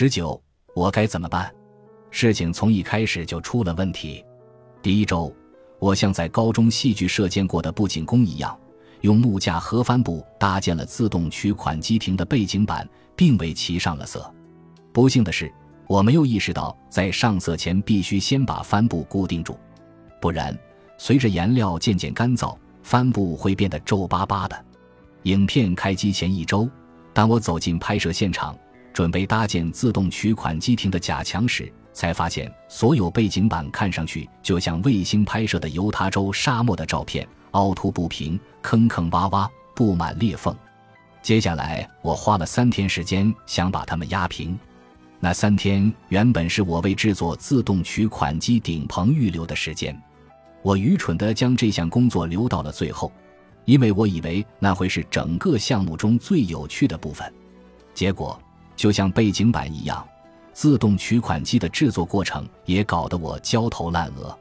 十九，我该怎么办？事情从一开始就出了问题。第一周，我像在高中戏剧社见过的布景工一样，用木架和帆布搭建了自动取款机亭的背景板，并为其上了色。不幸的是，我没有意识到在上色前必须先把帆布固定住，不然随着颜料渐渐干燥，帆布会变得皱巴巴的。影片开机前一周，当我走进拍摄现场，准备搭建自动取款机亭的假墙时，才发现所有背景板看上去就像卫星拍摄的犹他州沙漠的照片，凹凸不平、坑坑洼洼、布满裂缝。接下来，我花了三天时间想把它们压平。那三天原本是我为制作自动取款机顶棚预留的时间，我愚蠢地将这项工作留到了最后。因为我以为那会是整个项目中最有趣的部分，结果就像背景板一样，自动取款机的制作过程也搞得我焦头烂额。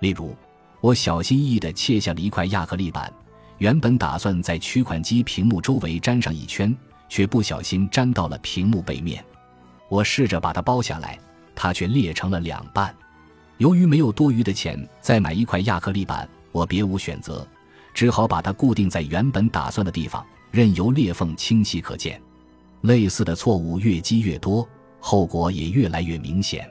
例如，我小心翼翼地切下了一块亚克力板，原本打算在取款机屏幕周围粘上一圈，却不小心粘到了屏幕背面。我试着把它包下来，它却裂成了两半。由于没有多余的钱再买一块亚克力板，我别无选择。只好把它固定在原本打算的地方，任由裂缝清晰可见。类似的错误越积越多，后果也越来越明显。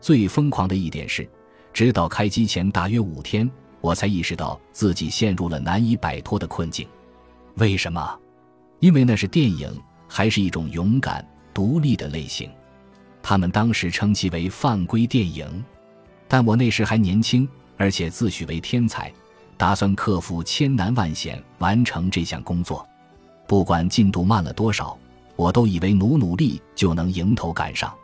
最疯狂的一点是，直到开机前大约五天，我才意识到自己陷入了难以摆脱的困境。为什么？因为那是电影，还是一种勇敢独立的类型。他们当时称其为犯规电影，但我那时还年轻，而且自诩为天才。打算克服千难万险完成这项工作，不管进度慢了多少，我都以为努努力就能迎头赶上。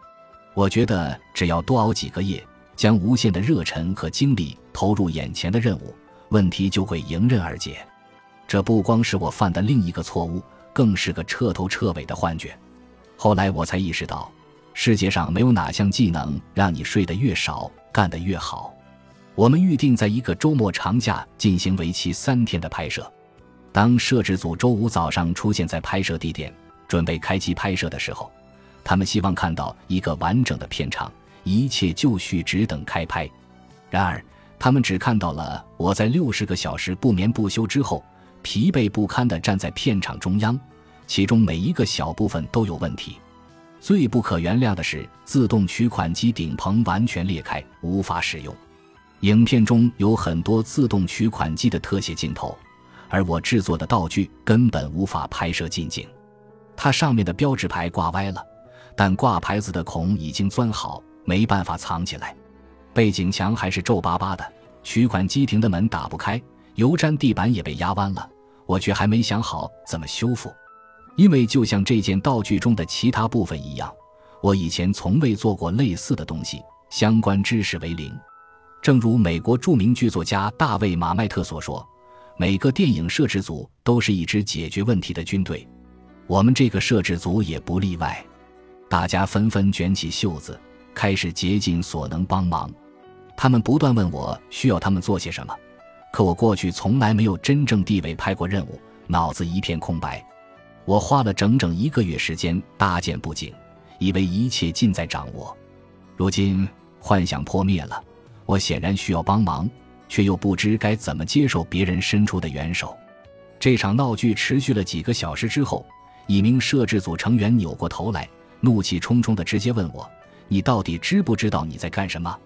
我觉得只要多熬几个夜，将无限的热忱和精力投入眼前的任务，问题就会迎刃而解。这不光是我犯的另一个错误，更是个彻头彻尾的幻觉。后来我才意识到，世界上没有哪项技能让你睡得越少，干得越好。我们预定在一个周末长假进行为期三天的拍摄。当摄制组周五早上出现在拍摄地点，准备开机拍摄的时候，他们希望看到一个完整的片场，一切就绪，只等开拍。然而，他们只看到了我在六十个小时不眠不休之后，疲惫不堪地站在片场中央，其中每一个小部分都有问题。最不可原谅的是，自动取款机顶棚完全裂开，无法使用。影片中有很多自动取款机的特写镜头，而我制作的道具根本无法拍摄近景。它上面的标志牌挂歪了，但挂牌子的孔已经钻好，没办法藏起来。背景墙还是皱巴巴的，取款机亭的门打不开，油毡地板也被压弯了。我却还没想好怎么修复，因为就像这件道具中的其他部分一样，我以前从未做过类似的东西，相关知识为零。正如美国著名剧作家大卫·马麦特所说：“每个电影摄制组都是一支解决问题的军队，我们这个摄制组也不例外。”大家纷纷卷起袖子，开始竭尽所能帮忙。他们不断问我需要他们做些什么，可我过去从来没有真正地位拍过任务，脑子一片空白。我花了整整一个月时间搭建布景，以为一切尽在掌握。如今幻想破灭了。我显然需要帮忙，却又不知该怎么接受别人伸出的援手。这场闹剧持续了几个小时之后，一名摄制组成员扭过头来，怒气冲冲地直接问我：“你到底知不知道你在干什么？”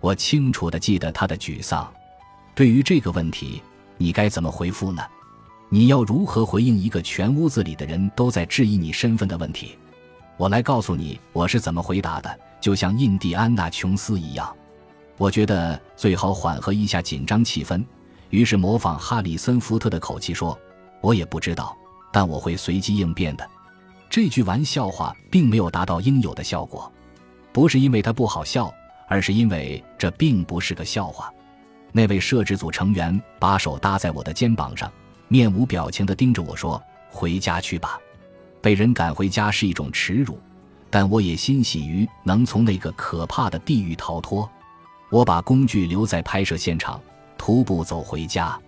我清楚地记得他的沮丧。对于这个问题，你该怎么回复呢？你要如何回应一个全屋子里的人都在质疑你身份的问题？我来告诉你我是怎么回答的，就像印第安纳琼斯一样。我觉得最好缓和一下紧张气氛，于是模仿哈里森福特的口气说：“我也不知道，但我会随机应变的。”这句玩笑话并没有达到应有的效果，不是因为它不好笑，而是因为这并不是个笑话。那位摄制组成员把手搭在我的肩膀上，面无表情地盯着我说：“回家去吧，被人赶回家是一种耻辱，但我也欣喜于能从那个可怕的地狱逃脱。”我把工具留在拍摄现场，徒步走回家，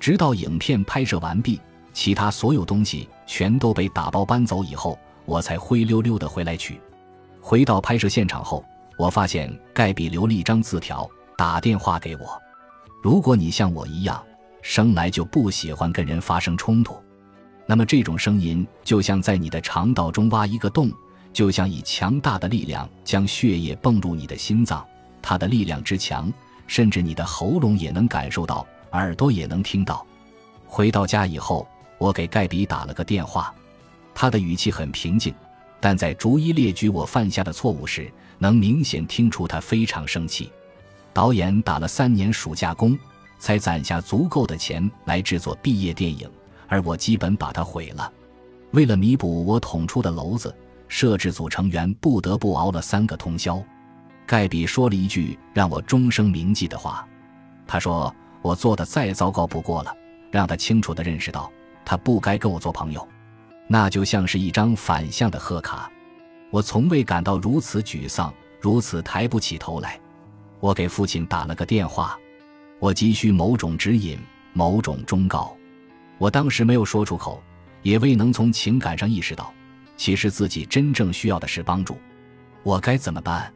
直到影片拍摄完毕，其他所有东西全都被打包搬走以后，我才灰溜溜的回来取。回到拍摄现场后，我发现盖比留了一张字条，打电话给我。如果你像我一样，生来就不喜欢跟人发生冲突，那么这种声音就像在你的肠道中挖一个洞，就像以强大的力量将血液泵入你的心脏。它的力量之强，甚至你的喉咙也能感受到，耳朵也能听到。回到家以后，我给盖比打了个电话，他的语气很平静。但在逐一列举我犯下的错误时，能明显听出他非常生气。导演打了三年暑假工，才攒下足够的钱来制作毕业电影，而我基本把它毁了。为了弥补我捅出的篓子，摄制组成员不得不熬了三个通宵。盖比说了一句让我终生铭记的话，他说：“我做的再糟糕不过了，让他清楚地认识到他不该跟我做朋友。”那就像是一张反向的贺卡，我从未感到如此沮丧，如此抬不起头来。我给父亲打了个电话，我急需某种指引，某种忠告。我当时没有说出口，也未能从情感上意识到，其实自己真正需要的是帮助。我该怎么办？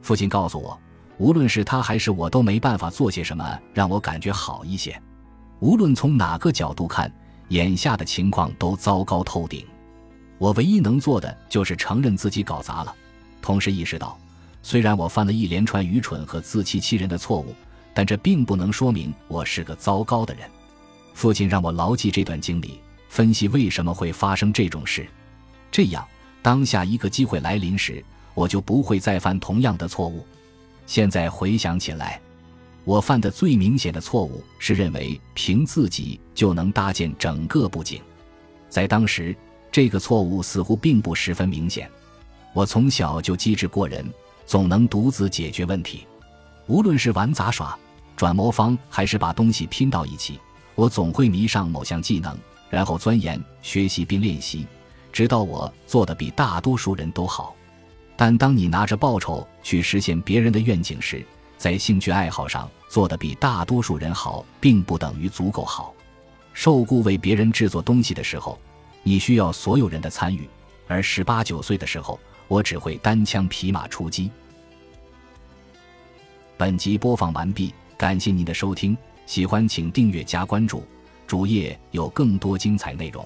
父亲告诉我，无论是他还是我，都没办法做些什么让我感觉好一些。无论从哪个角度看。眼下的情况都糟糕透顶，我唯一能做的就是承认自己搞砸了，同时意识到，虽然我犯了一连串愚蠢和自欺欺人的错误，但这并不能说明我是个糟糕的人。父亲让我牢记这段经历，分析为什么会发生这种事，这样当下一个机会来临时，我就不会再犯同样的错误。现在回想起来。我犯的最明显的错误是认为凭自己就能搭建整个布景，在当时，这个错误似乎并不十分明显。我从小就机智过人，总能独自解决问题。无论是玩杂耍、转魔方，还是把东西拼到一起，我总会迷上某项技能，然后钻研学习并练习，直到我做的比大多数人都好。但当你拿着报酬去实现别人的愿景时，在兴趣爱好上做得比大多数人好，并不等于足够好。受雇为别人制作东西的时候，你需要所有人的参与；而十八九岁的时候，我只会单枪匹马出击。本集播放完毕，感谢您的收听，喜欢请订阅加关注，主页有更多精彩内容。